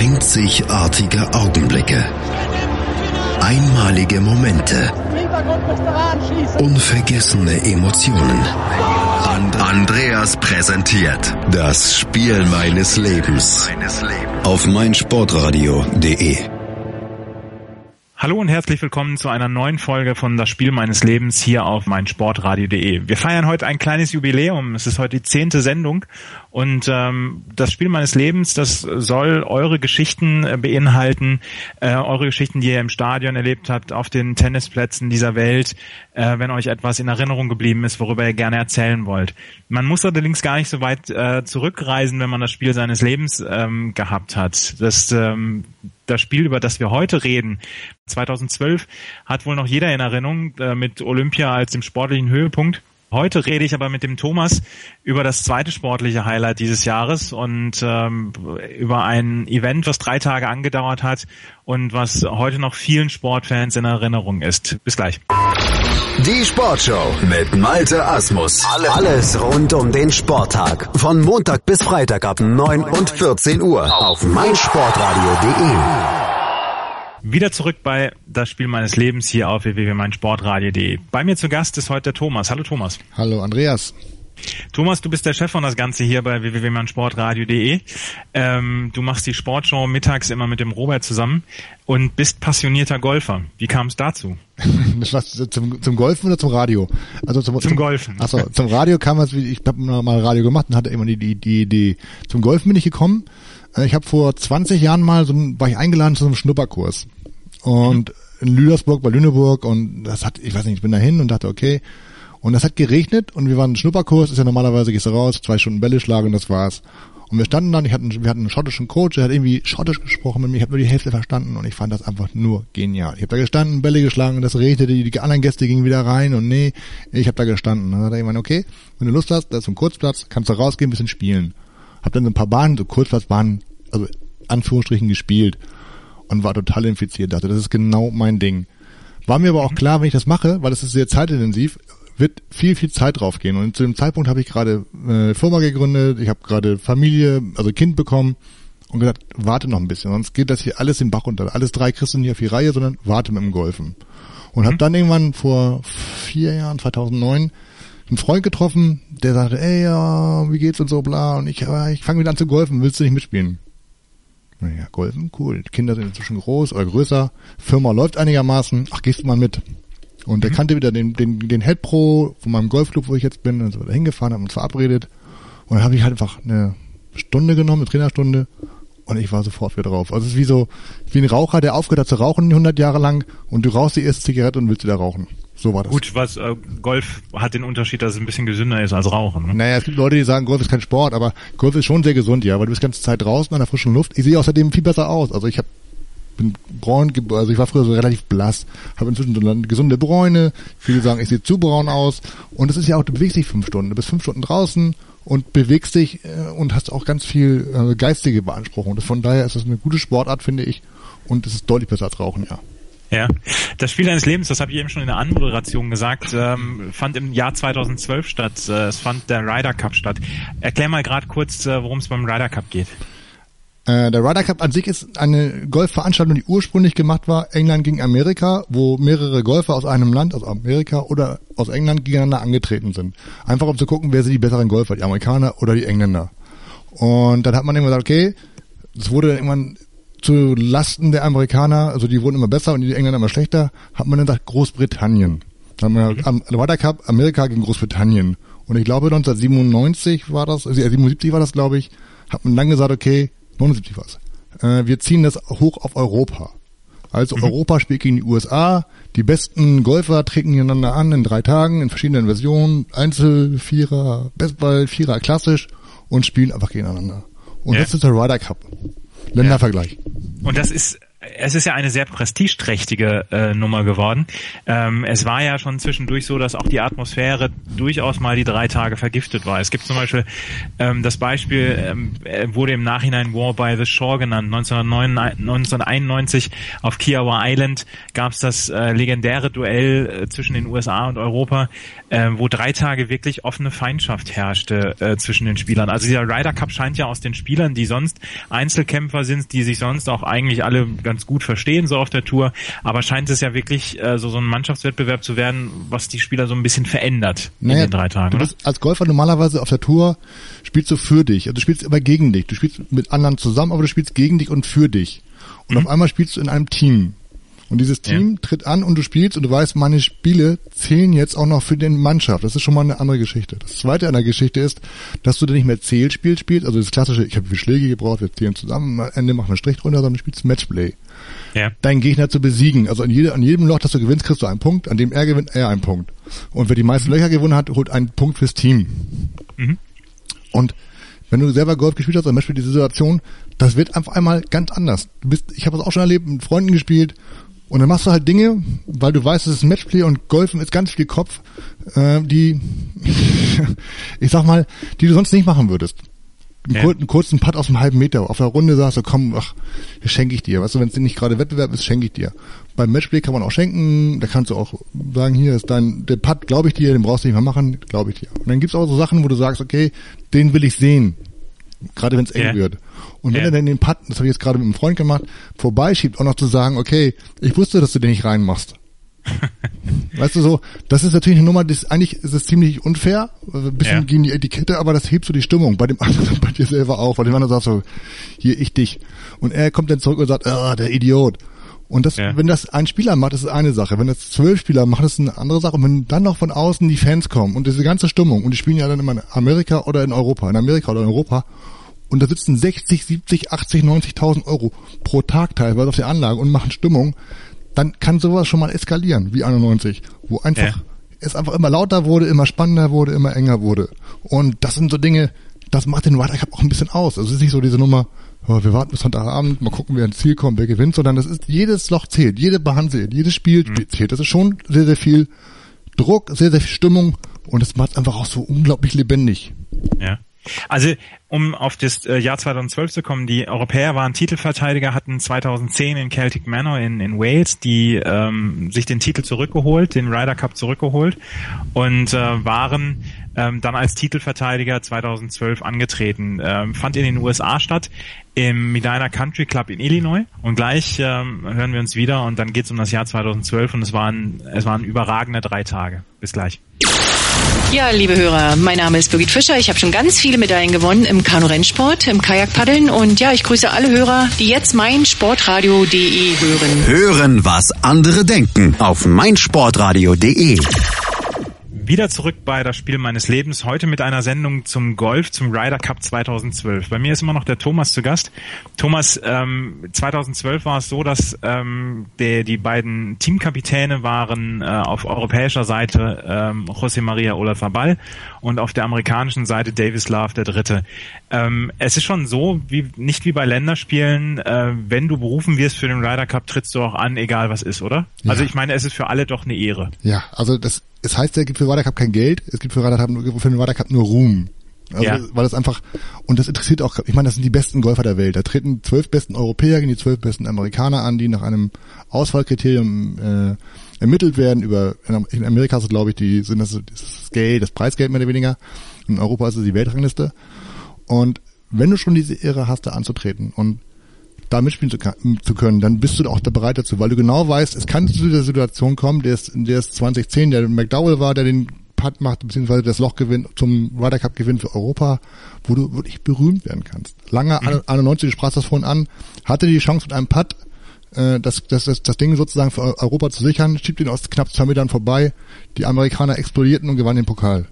Einzigartige Augenblicke. Einmalige Momente. Unvergessene Emotionen. And Andreas präsentiert das Spiel meines Lebens auf meinsportradio.de. Hallo und herzlich willkommen zu einer neuen Folge von Das Spiel meines Lebens hier auf meinsportradio.de. Wir feiern heute ein kleines Jubiläum. Es ist heute die zehnte Sendung und ähm, das Spiel meines Lebens, das soll eure Geschichten äh, beinhalten, äh, eure Geschichten, die ihr im Stadion erlebt habt, auf den Tennisplätzen dieser Welt, äh, wenn euch etwas in Erinnerung geblieben ist, worüber ihr gerne erzählen wollt. Man muss allerdings gar nicht so weit äh, zurückreisen, wenn man das Spiel seines Lebens ähm, gehabt hat. Das ähm, das Spiel, über das wir heute reden, 2012, hat wohl noch jeder in Erinnerung äh, mit Olympia als dem sportlichen Höhepunkt. Heute rede ich aber mit dem Thomas über das zweite sportliche Highlight dieses Jahres und ähm, über ein Event, was drei Tage angedauert hat und was heute noch vielen Sportfans in Erinnerung ist. Bis gleich. Die Sportshow mit Malte Asmus. Alles rund um den Sporttag. Von Montag bis Freitag ab 9 und 14 Uhr auf meinsportradio.de. Wieder zurück bei das Spiel meines Lebens hier auf www.meinsportradio.de. Bei mir zu Gast ist heute der Thomas. Hallo Thomas. Hallo Andreas. Thomas, du bist der Chef von das Ganze hier bei www.meinsportradio.de. Ähm, du machst die Sportshow mittags immer mit dem Robert zusammen und bist passionierter Golfer. Wie kam es dazu? Zum, zum Golfen oder zum Radio? Also zum, zum, zum Golfen. Achso, zum Radio kam es, ich habe mal Radio gemacht und hatte immer die, die, die Idee. Zum Golfen bin ich gekommen. Äh, ich habe vor 20 Jahren mal so war ich eingeladen zu so einem Schnupperkurs. Und mhm. in Lüdersburg bei Lüneburg und das hat, ich weiß nicht, ich bin dahin und dachte, okay, und das hat geregnet und wir waren im Schnupperkurs, ist ja normalerweise, gehst du raus, zwei Stunden Bälle schlagen und das war's. Und wir standen dann, ich hatten, wir hatten einen schottischen Coach, der hat irgendwie schottisch gesprochen mit mir, ich habe nur die Hälfte verstanden und ich fand das einfach nur genial. Ich habe da gestanden, Bälle geschlagen, das regnete, die, anderen Gäste gingen wieder rein und nee, ich habe da gestanden. Dann hat er irgendwann, okay, wenn du Lust hast, da ist ein Kurzplatz, kannst du rausgehen, ein bisschen spielen. Hab dann so ein paar Bahnen, so Kurzplatzbahnen, also Anführungsstrichen gespielt und war total infiziert, dachte, das ist genau mein Ding. War mir aber auch klar, wenn ich das mache, weil es ist sehr zeitintensiv, wird viel, viel Zeit drauf gehen. Und zu dem Zeitpunkt habe ich gerade eine Firma gegründet, ich habe gerade Familie, also Kind bekommen und gesagt, warte noch ein bisschen, sonst geht das hier alles im Bach runter. Alles drei kriegst du nicht auf die Reihe, sondern warte mit dem Golfen. Und mhm. habe dann irgendwann vor vier Jahren, 2009, einen Freund getroffen, der sagte, ey, ja, wie geht's und so, bla. Und ich, ja, ich fange wieder an zu golfen, willst du nicht mitspielen? Naja, golfen, cool. Die Kinder sind inzwischen groß oder größer. Firma läuft einigermaßen. Ach, gehst du mal mit? Und der mhm. kannte wieder den, den, den Head Pro von meinem Golfclub, wo ich jetzt bin, und so da hingefahren, haben uns verabredet. Und dann habe ich halt einfach eine Stunde genommen, eine Trainerstunde, und ich war sofort wieder drauf. Also es ist wie so, wie ein Raucher, der aufgehört hat zu rauchen 100 Jahre lang, und du rauchst die erste Zigarette und willst wieder rauchen. So war das. Gut, was äh, Golf hat den Unterschied, dass es ein bisschen gesünder ist als Rauchen. Ne? Naja, es gibt Leute, die sagen, Golf ist kein Sport, aber Golf ist schon sehr gesund, ja, weil du bist die ganze Zeit draußen an der frischen Luft. Ich sehe außerdem viel besser aus. Also ich habe bin braun, also ich war früher so relativ blass, habe inzwischen so eine gesunde Bräune. Viele sagen, ich sehe zu braun aus. Und das ist ja auch, du bewegst dich fünf Stunden. Du bist fünf Stunden draußen und bewegst dich äh, und hast auch ganz viel äh, geistige Beanspruchung. Das, von daher ist das eine gute Sportart, finde ich. Und es ist deutlich besser als Rauchen, ja. Ja, das Spiel deines Lebens, das habe ich eben schon in der Anmoderation gesagt, ähm, fand im Jahr 2012 statt. Äh, es fand der Ryder Cup statt. Erklär mal gerade kurz, worum es beim Ryder Cup geht. Äh, der Ryder Cup an sich ist eine Golfveranstaltung, die ursprünglich gemacht war, England gegen Amerika, wo mehrere Golfer aus einem Land, aus Amerika oder aus England gegeneinander angetreten sind. Einfach um zu gucken, wer sind die besseren Golfer, die Amerikaner oder die Engländer. Und dann hat man immer gesagt, okay, es wurde irgendwann zu Lasten der Amerikaner, also die wurden immer besser und die Engländer immer schlechter, hat man dann gesagt Großbritannien. Dann haben wir am Ryder Cup Amerika gegen Großbritannien. Und ich glaube 1997 war das, also 77 war das glaube ich, hat man dann gesagt, okay, 79 was. Äh, wir ziehen das hoch auf Europa. Also mhm. Europa spielt gegen die USA. Die besten Golfer treten gegeneinander an in drei Tagen in verschiedenen Versionen. Einzel, Vierer, Bestball, Vierer, klassisch und spielen einfach gegeneinander. Und ja. das ist der Ryder Cup. Ländervergleich. Und das ist es ist ja eine sehr prestigeträchtige äh, Nummer geworden. Ähm, es war ja schon zwischendurch so, dass auch die Atmosphäre durchaus mal die drei Tage vergiftet war. Es gibt zum Beispiel ähm, das Beispiel, ähm, äh, wurde im Nachhinein War by the Shore genannt. 1991 auf Kiowa Island gab es das äh, legendäre Duell äh, zwischen den USA und Europa, äh, wo drei Tage wirklich offene Feindschaft herrschte äh, zwischen den Spielern. Also dieser Ryder Cup scheint ja aus den Spielern, die sonst Einzelkämpfer sind, die sich sonst auch eigentlich alle ganz gut verstehen, so auf der Tour, aber scheint es ja wirklich äh, so, so ein Mannschaftswettbewerb zu werden, was die Spieler so ein bisschen verändert naja, in den drei Tagen. Du bist als Golfer normalerweise auf der Tour spielst du für dich, also du spielst immer gegen dich. Du spielst mit anderen zusammen, aber du spielst gegen dich und für dich. Und mhm. auf einmal spielst du in einem Team. Und dieses Team ja. tritt an und du spielst und du weißt, meine Spiele zählen jetzt auch noch für den Mannschaft. Das ist schon mal eine andere Geschichte. Das zweite an der Geschichte ist, dass du dann nicht mehr Zählspiel spielst, also das klassische, ich habe viele Schläge gebraucht, wir zählen zusammen, am Ende machen wir einen Strich drunter, sondern du spielst Matchplay. Ja. Deinen Gegner zu besiegen. Also an, jede, an jedem Loch, das du gewinnst, kriegst du einen Punkt, an dem er gewinnt, er einen Punkt. Und wer die meisten. Löcher gewonnen hat, holt einen Punkt fürs Team. Mhm. Und wenn du selber Golf gespielt hast, zum Beispiel die Situation, das wird einfach einmal ganz anders. Du bist, ich habe das auch schon erlebt, mit Freunden gespielt und dann machst du halt Dinge, weil du weißt, es ist ein Matchplay und Golfen ist ganz viel Kopf, äh, die, ich sag mal, die du sonst nicht machen würdest. Einen, ja. kurzen, kurzen Putt aus einem halben Meter. Auf der Runde sagst du, komm, ach, schenke ich dir. Weißt du, wenn es nicht gerade Wettbewerb ist, schenke ich dir. Beim Matchplay kann man auch schenken, da kannst du auch sagen, hier ist dein, der Putt, glaube ich dir, den brauchst du nicht mehr machen, glaube ich dir. Und dann gibt's auch so Sachen, wo du sagst, okay, den will ich sehen. Gerade wenn es eng ja. wird. Und wenn er dann den Putt, das habe ich jetzt gerade mit einem Freund gemacht, vorbeischiebt, auch noch zu sagen, okay, ich wusste, dass du den nicht reinmachst. weißt du so, das ist natürlich eine Nummer, das eigentlich ist es ziemlich unfair, also ein bisschen ja. gegen die Etikette, aber das hebt so die Stimmung bei dem anderen, bei dir selber auch, bei dem anderen sagst du, hier ich dich. Und er kommt dann zurück und sagt, ah, der Idiot. Und das, ja. wenn das ein Spieler macht, ist es eine Sache. Wenn das zwölf Spieler machen, ist es eine andere Sache. Und wenn dann noch von außen die Fans kommen und diese ganze Stimmung, und die spielen ja dann immer in Amerika oder in Europa, in Amerika oder in Europa, und da sitzen 60, 70, 80, 90.000 Euro pro Tag teilweise auf der Anlage und machen Stimmung, dann kann sowas schon mal eskalieren, wie 91, wo einfach ja. es einfach immer lauter wurde, immer spannender wurde, immer enger wurde. Und das sind so Dinge, das macht den Ryder Cup auch ein bisschen aus. Also es ist nicht so diese Nummer, oh, wir warten bis Sonntagabend, mal gucken, wer ins Ziel kommt, wer gewinnt, sondern das ist, jedes Loch zählt, jede Bahn zählt, jedes Spiel mhm. zählt. Das ist schon sehr, sehr viel Druck, sehr, sehr viel Stimmung und es macht einfach auch so unglaublich lebendig. Ja. Also um auf das äh, Jahr 2012 zu kommen, die Europäer waren Titelverteidiger, hatten 2010 in Celtic Manor in, in Wales die ähm, sich den Titel zurückgeholt, den Ryder Cup zurückgeholt und äh, waren ähm, dann als Titelverteidiger 2012 angetreten. Ähm, fand in den USA statt, im Medina Country Club in Illinois und gleich ähm, hören wir uns wieder und dann geht's um das Jahr 2012 und es waren, es waren überragende drei Tage. Bis gleich. Ja, liebe Hörer, mein Name ist Birgit Fischer. Ich habe schon ganz viele Medaillen gewonnen im Kanu-Rennsport, im Kajakpaddeln und ja, ich grüße alle Hörer, die jetzt mein Sportradio.de hören. Hören, was andere denken auf meinsportradio.de. Wieder zurück bei das Spiel meines Lebens. Heute mit einer Sendung zum Golf, zum Ryder Cup 2012. Bei mir ist immer noch der Thomas zu Gast. Thomas, ähm, 2012 war es so, dass ähm, der, die beiden Teamkapitäne waren äh, auf europäischer Seite ähm, José María Olazabal und auf der amerikanischen Seite Davis Love der Dritte. Ähm, es ist schon so, wie nicht wie bei Länderspielen, äh, wenn du berufen wirst für den Ryder Cup, trittst du auch an, egal was ist, oder? Ja. Also ich meine, es ist für alle doch eine Ehre. Ja, also das es heißt, es gibt für Ryder Cup kein Geld, es gibt für Ryder Cup, für den Ryder Cup nur Ruhm. Also, ja. weil das einfach, und das interessiert auch, ich meine, das sind die besten Golfer der Welt. Da treten zwölf besten Europäer gegen die zwölf besten Amerikaner an, die nach einem Auswahlkriterium äh, ermittelt werden. Über in Amerika ist es, glaube ich, die sind das, das Geld, das Preisgeld mehr oder weniger. In Europa ist es die Weltrangliste. Und wenn du schon diese Ehre hast, da anzutreten und da mitspielen zu, zu, können, dann bist du auch da bereit dazu, weil du genau weißt, es kann zu dieser Situation kommen, der ist, der ist 2010, der McDowell war, der den Putt macht, beziehungsweise das Loch gewinnt, zum Ryder Cup gewinnt für Europa, wo du wirklich berühmt werden kannst. Lange, mhm. 91, du sprachst das vorhin an, hatte die Chance mit einem Putt, äh, das, das, das, das Ding sozusagen für Europa zu sichern, schiebt ihn aus knapp zwei Metern vorbei, die Amerikaner explodierten und gewannen den Pokal.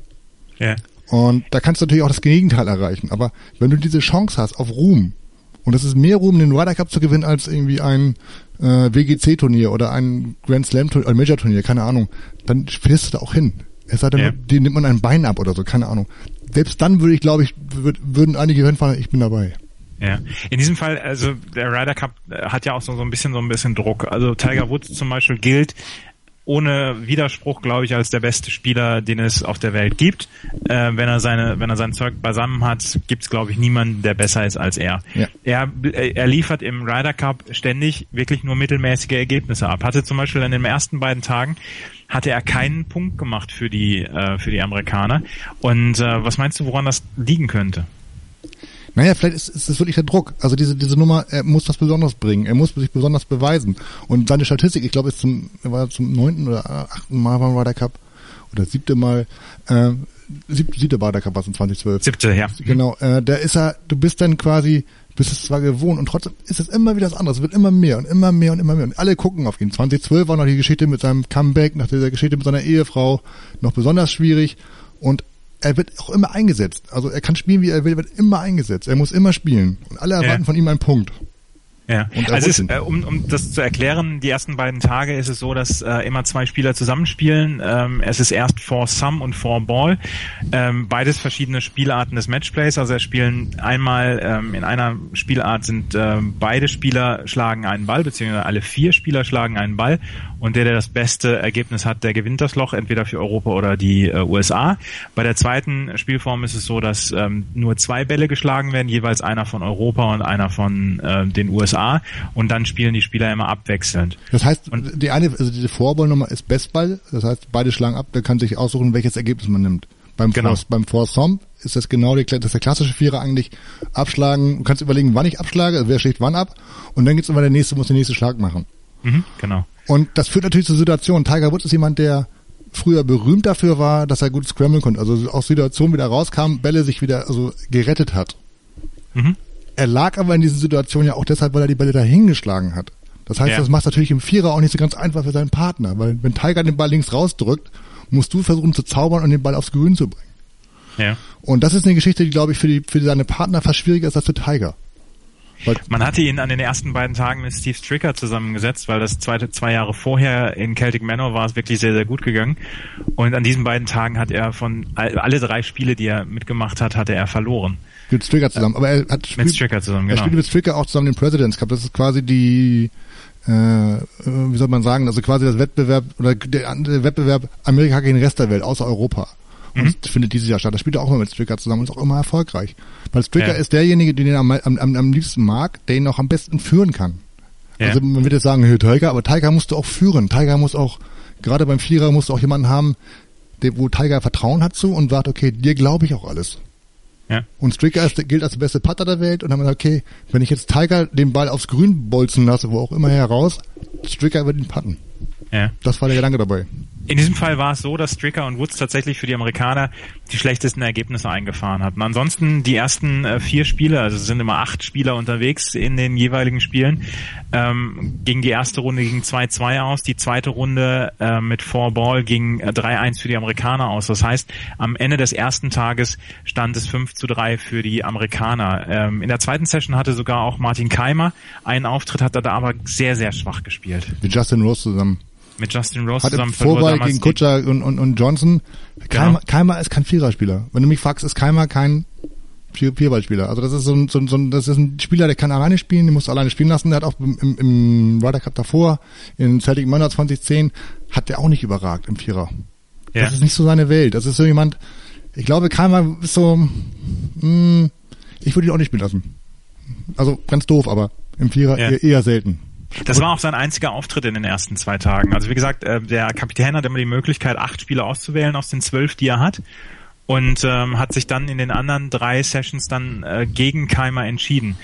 Ja. Und da kannst du natürlich auch das Gegenteil erreichen. Aber wenn du diese Chance hast auf Ruhm, und es ist mehr Ruhm, den Ryder Cup zu gewinnen, als irgendwie ein äh, WGC-Turnier oder ein Grand Slam-Turnier, ein Major-Turnier, keine Ahnung. Dann fährst du da auch hin. Es sei denn, ja. den nimmt man ein Bein ab oder so, keine Ahnung. Selbst dann würde ich, glaube ich, würd, würden einige hinfahren, ich bin dabei. Ja, in diesem Fall, also der Ryder Cup hat ja auch so, so ein bisschen so ein bisschen Druck. Also Tiger Woods zum Beispiel gilt ohne Widerspruch, glaube ich, als der beste Spieler, den es auf der Welt gibt. Äh, wenn er seine, wenn er sein Zeug beisammen hat, gibt es, glaube ich, niemanden, der besser ist als er. Ja. Er, er liefert im Ryder Cup ständig wirklich nur mittelmäßige Ergebnisse ab. Hatte zum Beispiel in den ersten beiden Tagen hatte er keinen Punkt gemacht für die äh, für die Amerikaner. Und äh, was meinst du, woran das liegen könnte? Naja, vielleicht ist, ist es wirklich der Druck. Also diese, diese Nummer, er muss was Besonderes bringen. Er muss sich besonders beweisen. Und seine Statistik, ich glaube, ist zum, war zum neunten oder achten Mal beim Ryder Cup oder siebte Mal, äh, siebte, siebte Ryder Cup war es in 2012. Siebte, ja. Genau, äh, da ist er, du bist dann quasi, bist es zwar gewohnt und trotzdem ist es immer wieder das andere. Es wird immer mehr und immer mehr und immer mehr. Und alle gucken auf ihn. 2012 war noch die Geschichte mit seinem Comeback, nach dieser Geschichte mit seiner Ehefrau noch besonders schwierig. Und er wird auch immer eingesetzt. Also er kann spielen, wie er will, wird immer eingesetzt. Er muss immer spielen. Und alle erwarten ja. von ihm einen Punkt. Ja, also ist, äh, um, um das zu erklären, die ersten beiden Tage ist es so, dass äh, immer zwei Spieler zusammenspielen. Ähm, es ist erst for Sum und for Ball. Ähm, beides verschiedene Spielarten des Matchplays. Also er spielen einmal ähm, in einer Spielart sind ähm, beide Spieler schlagen einen Ball, beziehungsweise alle vier Spieler schlagen einen Ball und der, der das beste Ergebnis hat, der gewinnt das Loch, entweder für Europa oder die äh, USA. Bei der zweiten Spielform ist es so, dass ähm, nur zwei Bälle geschlagen werden, jeweils einer von Europa und einer von äh, den USA und dann spielen die Spieler immer abwechselnd. Das heißt, und die eine, also diese Vorballnummer ist Bestball, das heißt, beide schlagen ab, der kann sich aussuchen, welches Ergebnis man nimmt. Beim genau. Force, beim Force ist das genau die, das ist der klassische Vierer eigentlich abschlagen. Du kannst überlegen, wann ich abschlage, wer schlägt wann ab und dann geht's immer der nächste muss den nächsten Schlag machen. Mhm, genau. Und das führt natürlich zur Situation. Tiger Woods ist jemand, der früher berühmt dafür war, dass er gut scramblen konnte. Also aus Situationen wieder rauskam, Bälle sich wieder also gerettet hat. Mhm. Er lag aber in diesen Situationen ja auch deshalb, weil er die Bälle dahin geschlagen hat. Das heißt, ja. das macht natürlich im Vierer auch nicht so ganz einfach für seinen Partner, weil wenn Tiger den Ball links rausdrückt, musst du versuchen zu zaubern und den Ball aufs Grün zu bringen. Ja. Und das ist eine Geschichte, die glaube ich für die für seine Partner fast schwieriger ist als für Tiger. Man hatte ihn an den ersten beiden Tagen mit Steve Stricker zusammengesetzt, weil das zweite zwei Jahre vorher in Celtic Manor war es wirklich sehr, sehr gut gegangen. Und an diesen beiden Tagen hat er von alle drei Spiele, die er mitgemacht hat, hatte er verloren. Mit Stricker zusammen. Aber er hat mit Stricker zusammen, genau. Er spielt mit Stricker auch zusammen den Presidents Cup. Das ist quasi die äh, wie soll man sagen, also quasi das Wettbewerb oder der, der Wettbewerb Amerika gegen den Rest der Welt, außer Europa. Und mhm. das findet dieses Jahr statt. Das spielt er auch immer mit Stricker zusammen und ist auch immer erfolgreich. Weil Stricker ja. ist derjenige, den er am, am, am liebsten mag, der ihn auch am besten führen kann. Ja. Also man würde jetzt sagen, hey, Tiger, aber Tiger musst du auch führen. Tiger muss auch, gerade beim Vierer musst du auch jemanden haben, der, wo Tiger Vertrauen hat zu und sagt, okay, dir glaube ich auch alles. Ja. Und Stricker ist, gilt als der beste Putter der Welt und dann haben wir gesagt, okay, wenn ich jetzt Tiger den Ball aufs Grün bolzen lasse, wo auch immer heraus, Stricker wird ihn putten. Ja. Das war der Gedanke dabei. In diesem Fall war es so, dass Stricker und Woods tatsächlich für die Amerikaner die schlechtesten Ergebnisse eingefahren hatten. Ansonsten die ersten äh, vier Spiele, also es sind immer acht Spieler unterwegs in den jeweiligen Spielen, ähm, ging die erste Runde gegen 2-2 aus, die zweite Runde äh, mit Four Ball ging äh, 3-1 für die Amerikaner aus. Das heißt, am Ende des ersten Tages stand es 5 zu 3 für die Amerikaner. Ähm, in der zweiten Session hatte sogar auch Martin Keimer einen Auftritt, hat er da aber sehr, sehr schwach gespielt. Mit Justin Rose zusammen mit Justin Rose Hatte zusammen Vorbei gegen Kutscher und, und, und Johnson. Keimer, genau. Keimer ist kein Viererspieler. Wenn du mich fragst, ist Keimer kein Vierballspieler. Also das ist so ein, so, ein, so ein, das ist ein Spieler, der kann alleine spielen, den musst du alleine spielen lassen. Der hat auch im, im, Ryder Cup davor, in Celtic Mörder 2010, hat der auch nicht überragt im Vierer. Ja. Das ist nicht so seine Welt. Das ist so jemand, ich glaube, Keimer ist so, mh, hm, ich würde ihn auch nicht spielen lassen. Also ganz doof, aber im Vierer ja. eher, eher selten. Das war auch sein einziger Auftritt in den ersten zwei Tagen. Also wie gesagt, äh, der Kapitän hat immer die Möglichkeit, acht Spieler auszuwählen aus den zwölf, die er hat. Und ähm, hat sich dann in den anderen drei Sessions dann äh, gegen Keimer entschieden.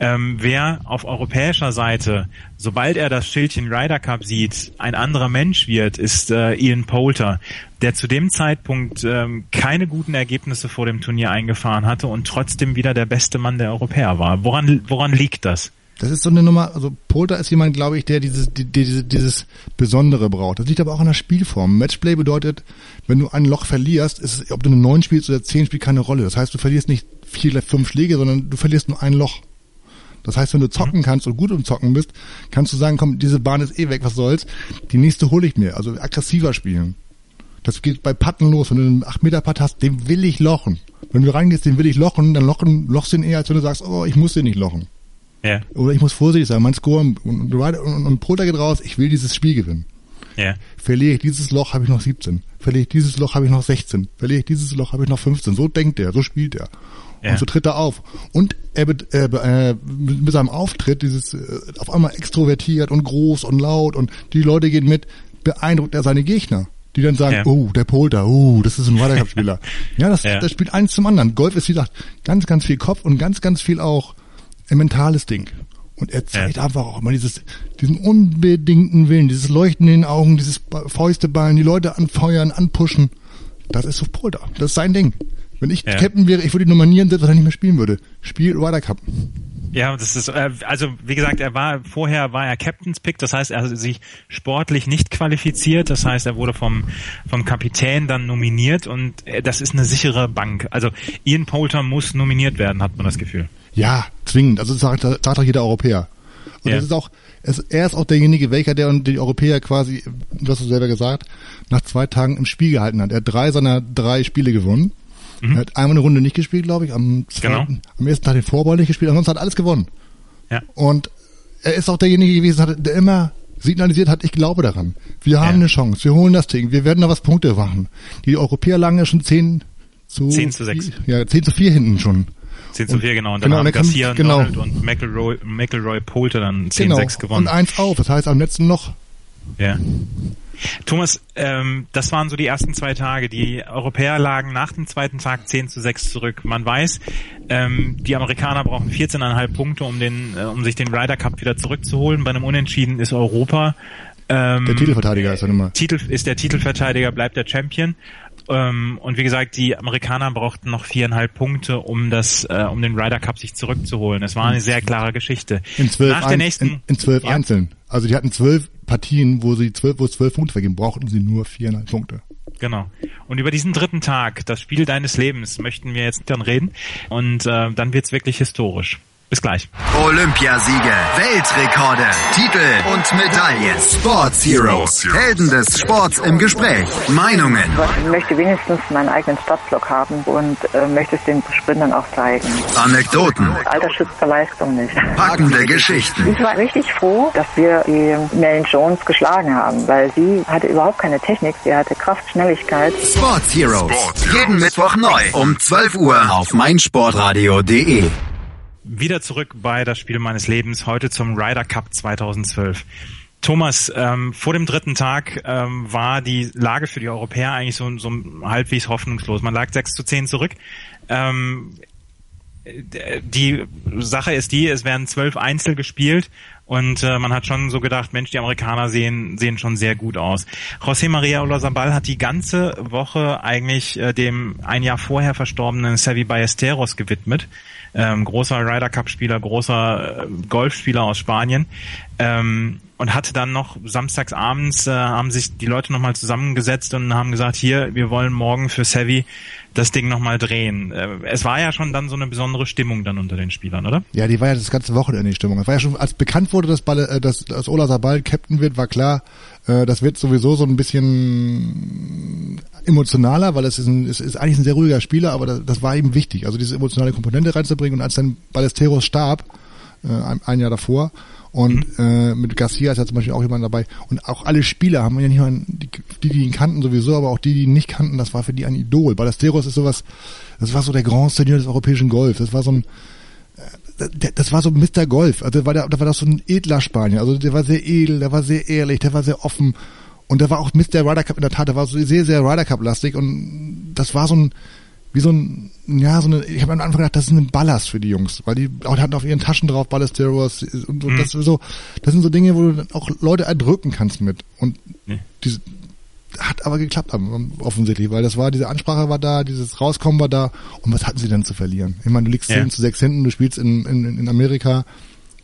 Ähm, wer auf europäischer Seite, sobald er das Schildchen Ryder Cup sieht, ein anderer Mensch wird, ist äh, Ian Poulter, der zu dem Zeitpunkt ähm, keine guten Ergebnisse vor dem Turnier eingefahren hatte und trotzdem wieder der beste Mann der Europäer war. Woran, woran liegt das? Das ist so eine Nummer, also Polter ist jemand, glaube ich, der dieses, die, die, dieses Besondere braucht. Das liegt aber auch an der Spielform. Matchplay bedeutet, wenn du ein Loch verlierst, ist, ob du eine 9 spielst oder 10 spielt keine Rolle. Das heißt, du verlierst nicht vier, fünf Schläge, sondern du verlierst nur ein Loch. Das heißt, wenn du zocken mhm. kannst und gut im Zocken bist, kannst du sagen, komm, diese Bahn ist eh weg, was soll's. Die nächste hole ich mir. Also aggressiver spielen. Das geht bei Patten los. Wenn du einen 8 Meter Putt hast, den will ich lochen. Wenn du reingehst, den will ich lochen, dann lochen, lochst den eher, als wenn du sagst, oh, ich muss den nicht lochen. Ja. Oder ich muss vorsichtig sein, mein Score und, und, und, und Polter geht raus, ich will dieses Spiel gewinnen. Ja. Verliere ich dieses Loch, habe ich noch 17. Verliere ich dieses Loch, habe ich noch 16. Verliere ich dieses Loch, habe ich noch 15. So denkt er, so spielt er. Ja. Und so tritt er auf. Und er äh, äh, mit seinem Auftritt, dieses äh, auf einmal extrovertiert und groß und laut und die Leute gehen mit, beeindruckt er seine Gegner. Die dann sagen, Ja. oh, der Polter, oh, das ist ein Ryder Cup Spieler. ja, das, Ja. das spielt eins zum anderen. Golf ist, wie gesagt, ganz, ganz viel Kopf und ganz, ganz viel auch ein mentales Ding. Und er zeigt Ja. einfach auch immer dieses, diesen unbedingten Willen, dieses Leuchten in den Augen, dieses Ba- Fäusteballen, die Leute anfeuern, anpushen. Das ist so Polter. Das ist sein Ding. Wenn ich Ja. Captain wäre, ich würde ihn nominieren, selbst wenn er nicht mehr spielen würde. Spiel Ryder Cup. Ja, das ist äh, also wie gesagt, er war vorher war er Captain's Pick, das heißt, er hat sich sportlich nicht qualifiziert, das heißt, er wurde vom vom Kapitän dann nominiert und äh, das ist eine sichere Bank. Also Ian Poulter muss nominiert werden, hat man das Gefühl. Ja, zwingend. Also das sagt, das sagt auch jeder Europäer. Und Ja. das ist auch, es, er ist auch derjenige, welcher der und die Europäer quasi, du hast es selber gesagt, nach zwei Tagen im Spiel gehalten hat. Er hat drei seiner drei Spiele gewonnen. Er hat einmal eine Runde nicht gespielt, glaube ich, am zweiten, Genau. am ersten Tag den Vorball nicht gespielt, ansonsten hat alles gewonnen. Ja. Und er ist auch derjenige gewesen, der immer signalisiert hat, ich glaube daran. Wir haben Ja. eine Chance, wir holen das Ding, wir werden da was Punkte machen. Die Europäer lagen ja schon 10 zu, 10 zu 6. Ja, 10 zu 4 hinten schon. 10 zu 4, genau. Und dann genau, haben Garcia, genau. Donald und McElroy, McElroy Poulter dann 10-6 gewonnen. Und eins auf, das heißt am letzten Loch. Ja. Thomas, ähm, das waren so die ersten zwei Tage. Die Europäer lagen nach dem zweiten Tag 10 zu 6 zurück. Man weiß, ähm, die Amerikaner brauchen 14,5 Punkte, um den, äh, um sich den Ryder Cup wieder zurückzuholen. Bei einem Unentschieden ist Europa. Ähm, Der Titelverteidiger ist dann immer. Titel, ist der Titelverteidiger, bleibt der Champion. Ähm, und wie gesagt, die Amerikaner brauchten noch viereinhalb Punkte, um das, äh, um den Ryder Cup sich zurückzuholen. Es war eine sehr klare Geschichte. In zwölf, Nach der ein, nächsten, in, in zwölf Ja. Einzeln. Also die hatten zwölf Partien, wo sie zwölf, wo es zwölf Punkte vergeben, brauchten sie nur viereinhalb Punkte. Genau. Und über diesen dritten Tag, das Spiel deines Lebens, möchten wir jetzt dann reden. Und äh, dann wird's wirklich historisch. Bis gleich. Olympiasiege, Weltrekorde, Titel und Medaillen. Sports Heroes, Helden des Sports im Gespräch. Meinungen. Ich möchte wenigstens meinen eigenen Startblock haben und äh, möchte es den Sprintern auch zeigen. Anekdoten, Alter schützt Leistung nicht. packende Geschichten. Ich war richtig froh, dass wir die Mel Jones geschlagen haben, weil sie hatte überhaupt keine Technik, sie hatte Kraft, Schnelligkeit. Sports Heroes. Jeden Mittwoch neu um 12 Uhr auf meinsportradio.de. Wieder zurück bei das Spiel meines Lebens, heute zum Ryder Cup 2012. Thomas, ähm, vor dem dritten Tag ähm, war die Lage für die Europäer eigentlich so, so halbwegs hoffnungslos. Man lag 6 zu 10 zurück. Ähm, die Sache ist die, es werden zwölf Einzel gespielt und äh, man hat schon so gedacht, Mensch, die Amerikaner sehen sehen schon sehr gut aus. José María Olazabal hat die ganze Woche eigentlich äh, dem ein Jahr vorher verstorbenen Sevi Ballesteros gewidmet. Ähm, großer Ryder Cup Spieler, großer äh, Golfspieler aus Spanien. Ähm, und hatte dann noch samstags abends äh, haben sich die Leute nochmal zusammengesetzt und haben gesagt, hier, wir wollen morgen für Sevi das Ding nochmal drehen. Äh, es war ja schon dann so eine besondere Stimmung dann unter den Spielern, oder? Ja, die war ja das ganze Wochenende die Stimmung. Es war ja schon, als bekannt wurde, dass, Balle, äh, dass, dass Ola Sabal Captain wird, war klar, äh, das wird sowieso so ein bisschen emotionaler, weil es ist, ein, es ist eigentlich ein sehr ruhiger Spieler, aber das, das war ihm wichtig, also diese emotionale Komponente reinzubringen. Und als dann Ballesteros starb, äh, ein, ein Jahr davor, und äh, mit Garcia ist ja zum Beispiel auch jemand dabei. Und auch alle Spieler haben ja nicht nur die, die, die ihn kannten sowieso, aber auch die, die ihn nicht kannten, das war für die ein Idol. Ballesteros ist sowas, das war so der Grand Senior des europäischen Golf. Das war so ein, der, das war so Mr. Golf. Also war der, da war das so ein edler Spanier. Also der war sehr edel, der war sehr ehrlich, der war sehr offen. Und der war auch Mr. Ryder Cup in der Tat, der war so sehr, sehr Ryder Cup lastig und das war so ein, wie so ein, ja, so eine, ich habe am Anfang gedacht, das ist ein Ballast für die Jungs, weil die auch hatten auf ihren Taschen drauf Ballesteros und, und das ist so, das sind so Dinge, wo du dann auch Leute erdrücken kannst mit. Und Nee. diese, hat aber geklappt offensichtlich, weil das war, diese Ansprache war da, dieses Rauskommen war da und was hatten sie denn zu verlieren? Ich meine, du liegst Ja. 10 zu 6 hinten, du spielst in, in, in Amerika,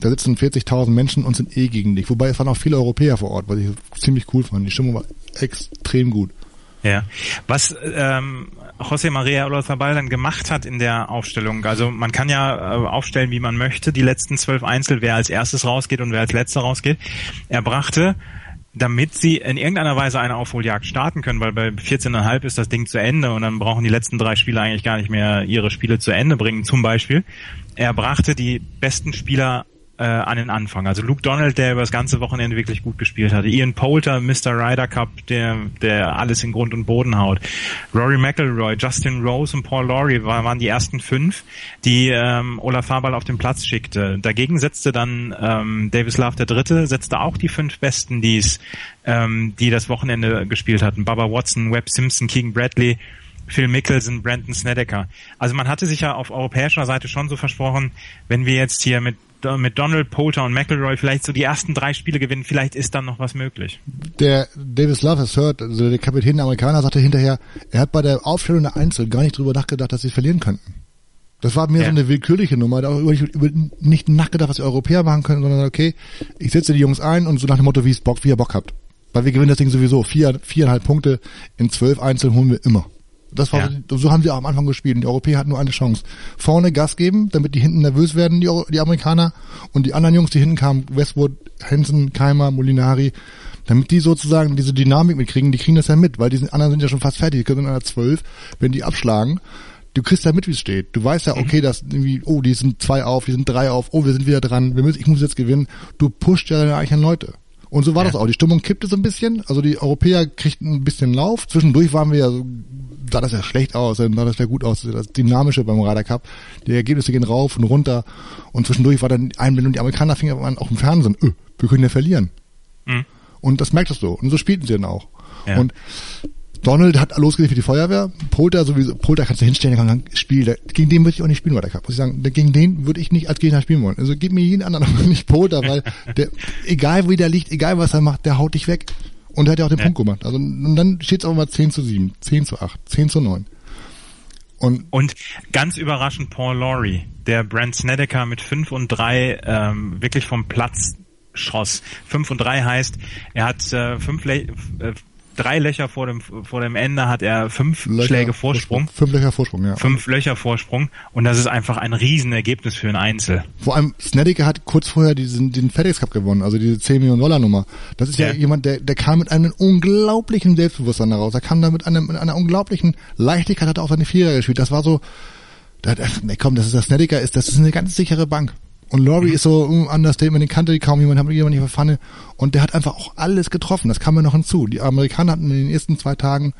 da sitzen 40.000 Menschen und sind eh gegen dich. Wobei es waren auch viele Europäer vor Ort, was ich ziemlich cool fand. Die Stimmung war extrem gut. Ja. Was ähm, José María Olazabal dann gemacht hat in der Aufstellung, also man kann ja äh, aufstellen, wie man möchte, die letzten zwölf Einzel, wer als erstes rausgeht und wer als letzter rausgeht. Er brachte damit sie in irgendeiner Weise eine Aufholjagd starten können, weil bei 14,5 ist das Ding zu Ende und dann brauchen die letzten drei Spieler eigentlich gar nicht mehr ihre Spiele zu Ende bringen. Zum Beispiel, er brachte die besten Spieler äh, an den Anfang. Also Luke Donald, der über das ganze Wochenende wirklich gut gespielt hatte. Ian Poulter, Mr. Ryder Cup, der, der alles in Grund und Boden haut. Rory McElroy, Justin Rose und Paul Laurie waren die ersten fünf, die ähm, Olaf Fabal auf den Platz schickte. Dagegen setzte dann ähm, Davis Love der Dritte, setzte auch die fünf Besten, die's, ähm, die das Wochenende gespielt hatten. Baba Watson, Webb Simpson, King Bradley, Phil Mickelson, Brandon Snedeker. Also man hatte sich ja auf europäischer Seite schon so versprochen, wenn wir jetzt hier mit mit Donald, Poulter und McElroy vielleicht so die ersten drei Spiele gewinnen, vielleicht ist dann noch was möglich. Der Davis Love has heard, also der Kapitän der Amerikaner sagte hinterher, er hat bei der Aufstellung der Einzel gar nicht drüber nachgedacht, dass sie verlieren könnten. Das war mir ja. so eine willkürliche Nummer, da über, über nicht nachgedacht, was die Europäer machen können, sondern okay, ich setze die Jungs ein und so nach dem Motto, wie es Bock, wie ihr Bock habt. Weil wir gewinnen das Ding sowieso. Vier, viereinhalb Punkte in zwölf Einzel holen wir immer. Das war, ja. so haben sie auch am Anfang gespielt. Und die Europäer hatten nur eine Chance. Vorne Gas geben, damit die hinten nervös werden, die, die Amerikaner. Und die anderen Jungs, die hinten kamen, Westwood, Hansen, Keimer, Molinari, damit die sozusagen diese Dynamik mitkriegen, die kriegen das ja mit, weil die anderen sind ja schon fast fertig, die können in einer zwölf, wenn die abschlagen, du kriegst ja mit, wie es steht. Du weißt ja, mhm. okay, dass irgendwie, oh, die sind zwei auf, die sind drei auf, oh, wir sind wieder dran, wir müssen, ich muss jetzt gewinnen. Du pusht ja deine eigenen Leute. Und so war ja. das auch. Die Stimmung kippte so ein bisschen. Also die Europäer kriegten ein bisschen Lauf. Zwischendurch waren wir ja so, sah das ja schlecht aus, dann sah das ja gut aus. Das Dynamische beim Ryder Cup. Die Ergebnisse gehen rauf und runter. Und zwischendurch war dann Einblendung. Die Amerikaner fingen auch im Fernsehen, öh, wir können ja verlieren. Mhm. Und das merktest du. Und so spielten sie dann auch. Ja. Und Donald hat losgelegt für die Feuerwehr. Polter sowieso, Polter kannst du hinstellen, der kann spielen. Gegen den würde ich auch nicht spielen, weil der Cup. Muss ich sagen, gegen den würde ich nicht als Gegner spielen wollen. Also gib mir jeden anderen, aber nicht Polter, weil der, egal wie der liegt, egal was er macht, der haut dich weg. Und er hat ja auch den ja. Punkt gemacht. Also, und dann steht es auch mal 10 zu 7, 10 zu 8, 10 zu 9. Und, und ganz überraschend Paul Laurie, der Brent Snedeker mit 5 und 3 ähm, wirklich vom Platz schoss. 5 und 3 heißt, er hat äh, fünf Le äh, drei Löcher vor dem vor dem Ende hat er fünf Löcher, Schläge Vorsprung. Fünf Löcher Vorsprung, ja. Fünf Löcher Vorsprung und das ist einfach ein Riesenergebnis für ein Einzel. Vor allem Snedeker hat kurz vorher diesen den FedEx Cup gewonnen, also diese 10 Millionen Dollar Nummer. Das ist ja, ja jemand, der der kam mit einem unglaublichen Selbstbewusstsein daraus. Er kam da mit, einem, mit einer unglaublichen Leichtigkeit, hat auch seine Vierer gespielt. Das war so, da, nee, komm, das ist das Snedeker ist, das ist eine ganz sichere Bank. Und Laurie mhm. ist so ein Understatement, den kannte kaum jemand, hat jemand nicht verfanne. Und der hat einfach auch alles getroffen. Das kam mir noch hinzu. Die Amerikaner hatten in den ersten zwei Tagen,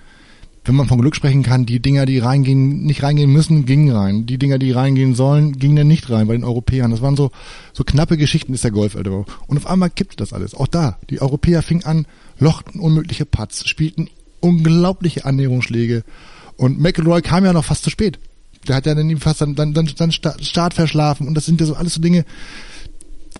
wenn man von Glück sprechen kann, die Dinger, die reingehen, nicht reingehen müssen, gingen rein. Die Dinger, die reingehen sollen, gingen dann nicht rein bei den Europäern. Das waren so, so knappe Geschichten ist der Golf, Alter. Und auf einmal kippte das alles. Auch da. Die Europäer fingen an, lochten unmögliche Putts, spielten unglaubliche Annäherungsschläge. Und McElroy kam ja noch fast zu spät. Der hat ja dann fast dann, dann, dann, dann Start verschlafen und das sind ja so alles so Dinge.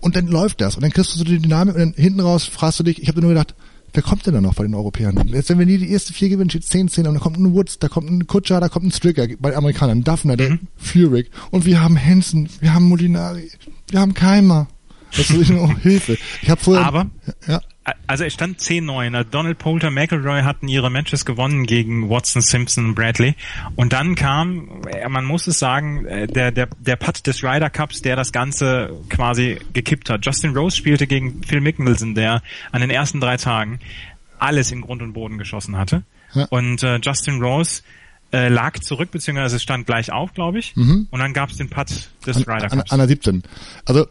Und dann läuft das und dann kriegst du so die Dynamik und dann hinten raus fragst du dich, ich habe nur gedacht, wer kommt denn da noch bei den Europäern? Jetzt, wenn wir nie die erste vier gewinnen, steht 10, 10 und dann kommt ein Woods, da kommt ein Kutscher, da kommt ein Stricker bei den Amerikanern, Daphne, der mhm. Furyk und wir haben Hansen, wir haben Molinari, wir haben Keimer. Das ist oh, Hilfe. Ich habe vorher. Aber ja also es stand 10-9. Donald Poulter, McElroy hatten ihre Matches gewonnen gegen Watson, Simpson und Bradley. Und dann kam, äh, man muss es sagen, äh, der, der, der Putt des Ryder Cups, der das Ganze quasi gekippt hat. Justin Rose spielte gegen Phil Mickelson, der an den ersten drei Tagen alles in Grund und Boden geschossen hatte. Ja. Und äh, Justin Rose äh, lag zurück, beziehungsweise stand gleich auf, glaube ich. Mhm. Und dann gab es den Putt des an, Ryder Cups. An, an der 17. Also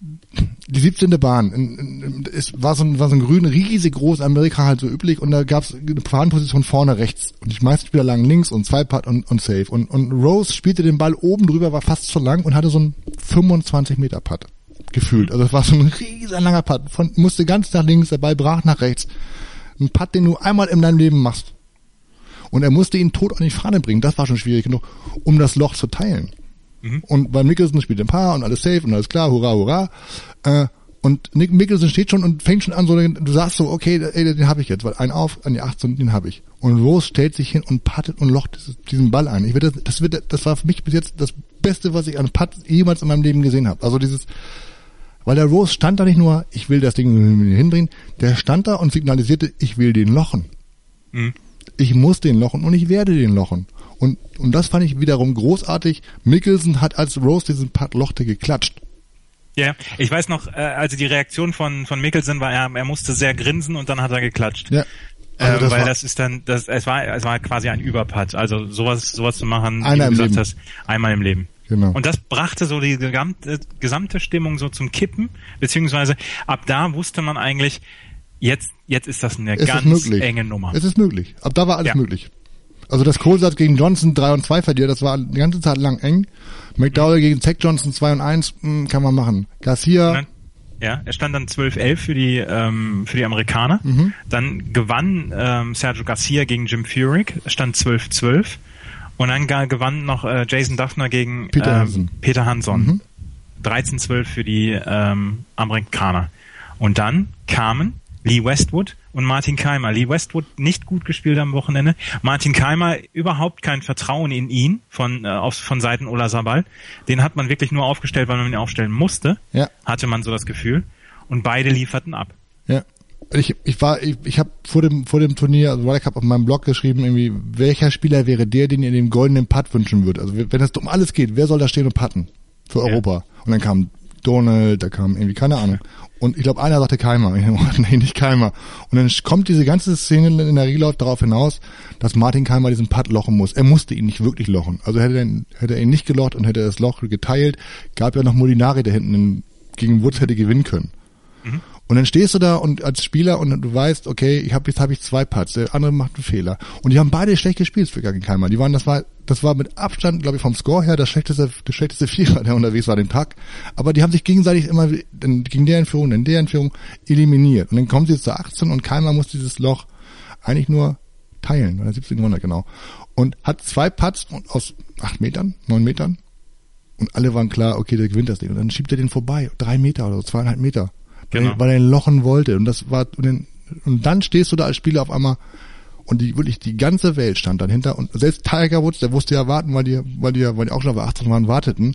die 17. Bahn. Es war so ein, war so ein grün, riesig groß, Amerika halt so üblich und da gab es eine Fahnenposition vorne rechts und die meisten Spieler lagen links und zwei Putt und, und Safe. Und, und Rose spielte den Ball oben drüber, war fast zu lang und hatte so einen 25 Meter Putt gefühlt. Also es war so ein riesen langer Putt. Von, musste ganz nach links, der Ball brach nach rechts. Ein Putt, den du einmal in deinem Leben machst. Und er musste ihn tot an die Fahne bringen. Das war schon schwierig genug, um das Loch zu teilen. Mhm. Und bei Mickelson spielt ein Paar und alles safe und alles klar, hurra, hurra. Äh, und Nick Mickelson steht schon und fängt schon an, so, du sagst so, okay, ey, den habe ich jetzt, weil ein auf an die 18, den habe ich. Und Rose stellt sich hin und pattet und locht diesen Ball ein. Ich würde, das wird, das war für mich bis jetzt das Beste, was ich an Putt jemals in meinem Leben gesehen habe. Also dieses, weil der Rose stand da nicht nur, ich will das Ding hinbringen, der stand da und signalisierte, ich will den lochen. Mhm. Ich muss den lochen und ich werde den lochen. Und, und das fand ich wiederum großartig. Mickelson hat als Rose diesen Putt lochte geklatscht. Ja, ich weiß noch, äh, also die Reaktion von von Mikkelsen war, er, er musste sehr grinsen und dann hat er geklatscht. Ja. Also Also ähm, das weil das ist dann, das, es war, es war quasi ein Überputt. Also sowas, sowas zu machen, wie du gesagt Leben. hast, einmal im Leben. Genau. Und das brachte so die gesamte, gesamte Stimmung so zum Kippen, beziehungsweise ab da wusste man eigentlich, jetzt, jetzt ist das eine Es ganz enge Nummer. Es ist möglich. Ab da war alles Ja. möglich. Also das Kohlsatz gegen Johnson 3 und 2 verliert, das war die ganze Zeit lang eng. McDowell gegen Zach Johnson 2 und 1 mh, kann man machen. Garcia, Ne? Ja, er stand dann 12-11 für die ähm, für die Amerikaner. Mhm. Dann gewann ähm, Sergio Garcia gegen Jim Furyk, stand 12-12. Und dann gewann noch äh, Jason Duffner gegen Peter ähm, Hansen. Peter Hanson. Mhm. 13-12 für die ähm, Amerikaner. Und dann kamen Lee Westwood und Martin Keimer. Lee Westwood nicht gut gespielt am Wochenende. Martin Keimer überhaupt kein Vertrauen in ihn von äh, aus, von Seiten Ola Sabal. Den hat man wirklich nur aufgestellt, weil man ihn aufstellen musste. Ja. Hatte man so das Gefühl. Und beide lieferten ab. ja. Ich, ich war, ich, ich habe vor dem vor dem Turnier, also Ryder Cup auf meinem Blog geschrieben, irgendwie, welcher Spieler wäre der, den ihr den goldenen Putt wünschen würdet? Also wenn es um alles geht, wer soll da stehen und putten für Europa? Und dann kam Donald, da kam irgendwie keine Ahnung. Und ich glaube, einer sagte Keimer. Ich dachte, nee, nicht Keimer. Und dann kommt diese ganze Szene in der Reload darauf hinaus, dass Martin Keimer diesen Putt lochen muss. Er musste ihn nicht wirklich lochen. Also hätte er, ihn- hätte er ihn nicht gelocht und hätte er das Loch geteilt, gab ja noch Molinari, der hinten in, gegen Woods hätte gewinnen können. Und dann stehst du da und als Spieler und du weißt, okay, ich habe jetzt habe ich zwei Putts, der andere macht einen Fehler und die haben beide schlecht gespielt für Keimer. Die waren das war das war mit Abstand, glaube ich, vom Score her das schlechteste der schlechteste Vierer, der unterwegs war an dem Tag, aber die haben sich gegenseitig immer gegen der Entführung, dann der Entführung eliminiert und dann kommen sie jetzt zu 18 und Keimer muss dieses Loch eigentlich nur teilen, oder 1700 genau. Und hat zwei Putts und aus acht Metern, neun Metern und alle waren klar, okay, der gewinnt das Ding. Und dann schiebt er den vorbei, drei Meter oder so, zweieinhalb Meter. Weil, Genau. er- weil er ihn lochen wollte. Und das war, und dann, und dann stehst du da als Spieler auf einmal und die, wirklich die ganze Welt stand dann hinter und selbst Tiger Woods, der wusste ja warten, weil die, weil die, weil die auch schon bei 18 waren, warteten.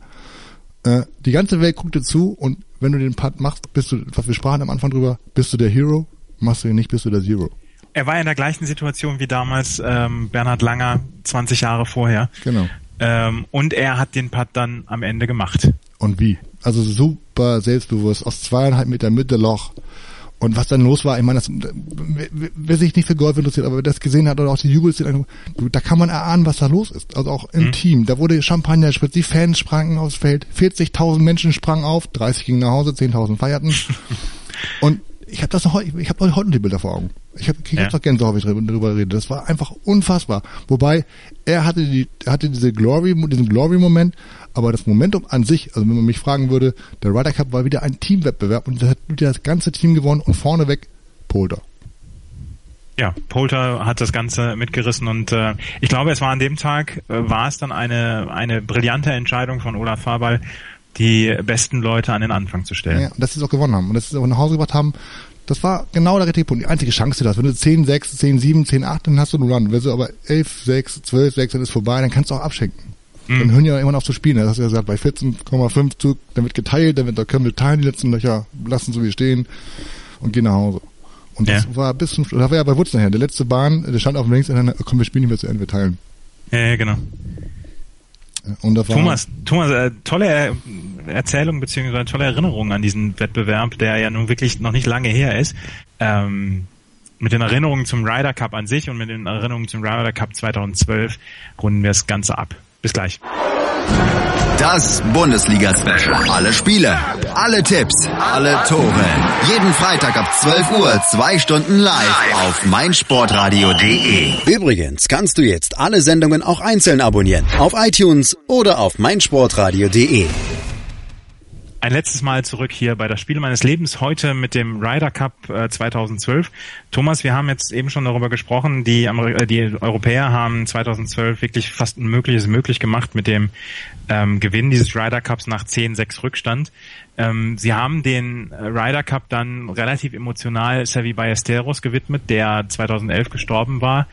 Äh, die ganze Welt guckte zu und wenn du den Putt machst, bist du, was wir sprachen am Anfang drüber, bist du der Hero, machst du ihn nicht, bist du der Zero. Er war in der gleichen Situation wie damals ähm, Bernhard Langer 20 Jahre vorher. Genau. Ähm, und er hat den Putt dann am Ende gemacht. Und wie? Also super selbstbewusst, aus zweieinhalb Meter Mitte Loch. Und was dann los war, ich meine, das, wer, sich nicht für Golf interessiert, aber wer das gesehen hat oder auch die Jubelszene, da kann man erahnen, was da los ist. Also auch im Team. Da wurde Champagner gespritzt, die Fans sprangen aufs Feld, 40.000 Menschen sprangen auf, 30 gingen nach Hause, 10.000 feierten. Und ich habe das noch heute, ich habe heute die Bilder vor Augen. Ich habe ich Ja. hab doch Gänsehaut, wenn ich drüber drüber rede. Das war einfach unfassbar. Wobei er hatte die, er hatte diese Glory, diesen Glory-Moment, aber das Momentum an sich, also wenn man mich fragen würde, der Ryder Cup war wieder ein Teamwettbewerb und da hat wieder das ganze Team gewonnen und vorneweg Polder. Ja, Poulter hat das Ganze mitgerissen und äh, ich glaube, es war an dem Tag, äh, war es dann eine, eine brillante Entscheidung von Olaf Fabal, die besten Leute an den Anfang zu stellen. Ja, und dass sie es auch gewonnen haben und dass sie es auch nach Hause gebracht haben. Das war genau der richtige Punkt. Die einzige Chance, die du hast. Wenn du 10, 6, 10, 7, 10, 8, dann hast du einen Run. Wenn du aber 11, 6, 12, 6, dann ist vorbei, dann kannst du auch abschenken. Dann hören die ja irgendwann auf zu spielen. Das hast du ja gesagt, bei 14,5 Zug, dann wird geteilt, dann wird, da können wir teilen die letzten Löcher, lassen so wie stehen und gehen nach Hause. Und das Ja. war bis zum Schluss, das war ja bei Wutz nachher. Der letzte Bahn, der stand auf dem Links und dann, komm, wir spielen nicht mehr zu Ende, wir teilen. Ja, ja, genau. Und das war, Thomas, Thomas, äh, tolle Er- Erzählung beziehungsweise tolle Erinnerung an diesen Wettbewerb, der ja nun wirklich noch nicht lange her ist. Ähm, mit den Erinnerungen zum Ryder Cup an sich und mit den Erinnerungen zum Ryder Cup 2012 runden wir das Ganze ab. Bis gleich. Das Bundesliga-Special. Alle Spiele, alle Tipps, alle Tore. Jeden Freitag ab 12 Uhr, zwei Stunden live auf meinsportradio.de. Übrigens kannst du jetzt alle Sendungen auch einzeln abonnieren. Auf iTunes oder auf meinsportradio.de. Ein letztes Mal zurück hier bei das Spiel meines Lebens heute mit dem Ryder Cup äh, 2012. Thomas, wir haben jetzt eben schon darüber gesprochen, die, Amer äh, die Europäer haben 2012 wirklich fast Unmögliches möglich gemacht mit dem ähm, Gewinn dieses Ryder Cups nach 10-6 Rückstand. Ähm, sie haben den äh, Ryder Cup dann relativ emotional Sevi Ballesteros gewidmet, der 2011 gestorben war.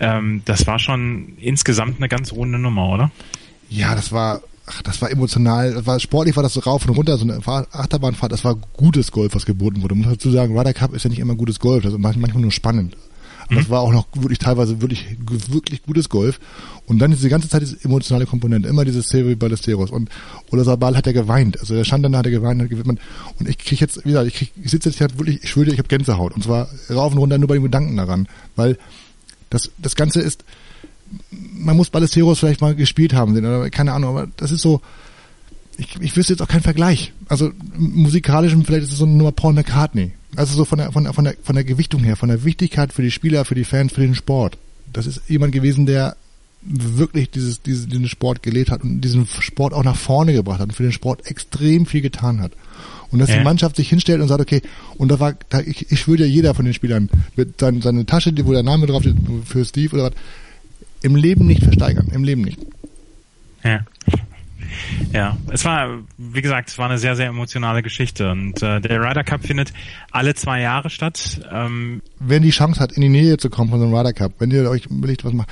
Ähm, das war schon insgesamt eine ganz runde Nummer, oder? Ja, das war, ach, das war emotional, das war sportlich war das so rauf und runter, so eine Fahr- Achterbahnfahrt, das war gutes Golf, was geboten wurde. Man muss dazu sagen, Ryder Cup ist ja nicht immer gutes Golf, das ist manchmal nur spannend. Und das war auch noch wirklich teilweise wirklich, wirklich gutes Golf. Und dann ist die ganze Zeit diese emotionale Komponente, immer dieses Silvio Ballesteros. Und oder Sabal hat er geweint. Also der stand dann, hat er geweint, hat gewidmet. Und ich kriege jetzt, wie gesagt, ich, krieg, ich sitze jetzt hier wirklich, ich schwöre, ich habe Gänsehaut. Und zwar rauf und runter nur bei den Gedanken daran. Weil das, das Ganze ist, man muss Ballesteros vielleicht mal gespielt haben, oder keine Ahnung, aber das ist so, ich, ich wüsste jetzt auch keinen Vergleich. Also musikalisch vielleicht ist es so nur Paul McCartney. Also so von der, von der, von der, von der Gewichtung her, von der Wichtigkeit für die Spieler, für die Fans, für den Sport. Das ist jemand gewesen, der wirklich dieses, dieses, diesen Sport gelebt hat und diesen Sport auch nach vorne gebracht hat und für den Sport extrem viel getan hat. Und dass ja. die Mannschaft sich hinstellt und sagt, okay, und da war, da, ich, ich würde ja jeder von den Spielern mit seine, seine Tasche, wo der Name drauf steht, für Steve oder was, im Leben nicht versteigern, im Leben nicht. Ja. Ja, es war, wie gesagt, es war eine sehr, sehr emotionale Geschichte und äh, der Ryder Cup findet alle zwei Jahre statt. Ähm, wenn die Chance hat, in die Nähe zu kommen von so einem Ryder Cup, wenn ihr euch überlegt, was macht,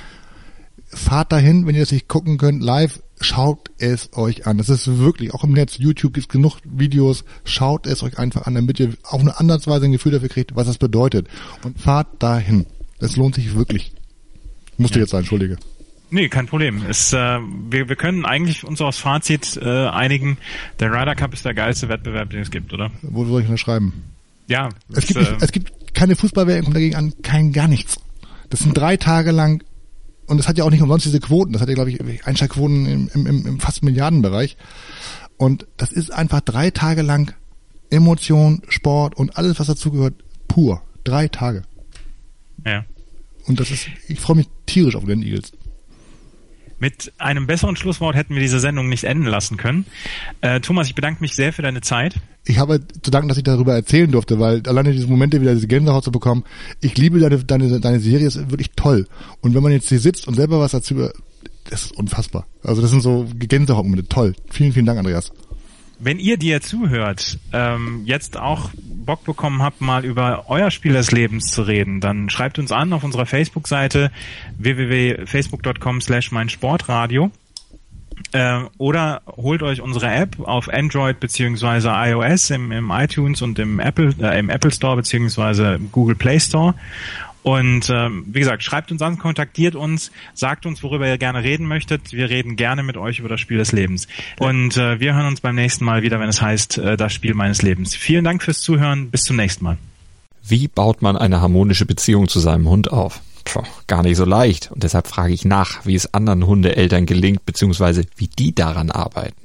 fahrt dahin, wenn ihr das nicht gucken könnt, live, schaut es euch an. Das ist wirklich, auch im Netz, YouTube gibt es genug Videos, schaut es euch einfach an, damit ihr auch eine andersweise ein Gefühl dafür kriegt, was das bedeutet. Und fahrt dahin. Es lohnt sich wirklich. Musste ja. jetzt sein, entschuldige. Nee, kein Problem. Es, äh, wir, wir können eigentlich uns aufs Fazit äh, einigen, der Ryder Cup ist der geilste Wettbewerb, den es gibt, oder? Wo soll ich noch schreiben? Ja. Es, gibt, nicht, äh, es gibt keine Fußballwelt, kommt dagegen an, kein gar nichts. Das sind drei Tage lang und es hat ja auch nicht umsonst diese Quoten. Das hat ja, glaube ich, Einschaltquoten im, im, im, im fast Milliardenbereich. Und das ist einfach drei Tage lang Emotion, Sport und alles, was dazugehört, pur. Drei Tage. Ja. Und das ist, ich freue mich tierisch auf den Eagles. Mit einem besseren Schlusswort hätten wir diese Sendung nicht enden lassen können. Äh, Thomas, ich bedanke mich sehr für deine Zeit. Ich habe zu danken, dass ich darüber erzählen durfte, weil alleine diese Momente wieder diese Gänsehaut zu bekommen. Ich liebe deine, deine, deine Serie, ist wirklich toll. Und wenn man jetzt hier sitzt und selber was dazu, das ist unfassbar. Also das sind so Gänsehautmomente. Toll. Vielen, vielen Dank, Andreas. Wenn ihr, die ihr zuhört, ähm, jetzt auch Bock bekommen habt, mal über euer Spiel des Lebens zu reden, dann schreibt uns an auf unserer Facebook-Seite www.facebook.com slash meinsportradio äh, oder holt euch unsere App auf Android beziehungsweise iOS im, im iTunes und im Apple äh, im Apple Store beziehungsweise Google Play Store und ähm, wie gesagt, schreibt uns an, kontaktiert uns, sagt uns, worüber ihr gerne reden möchtet. Wir reden gerne mit euch über das Spiel des Lebens. Und äh, wir hören uns beim nächsten Mal wieder, wenn es heißt, äh, das Spiel meines Lebens. Vielen Dank fürs Zuhören. Bis zum nächsten Mal. Wie baut man eine harmonische Beziehung zu seinem Hund auf? Puh, gar nicht so leicht. Und deshalb frage ich nach, wie es anderen Hundeeltern gelingt, beziehungsweise wie die daran arbeiten.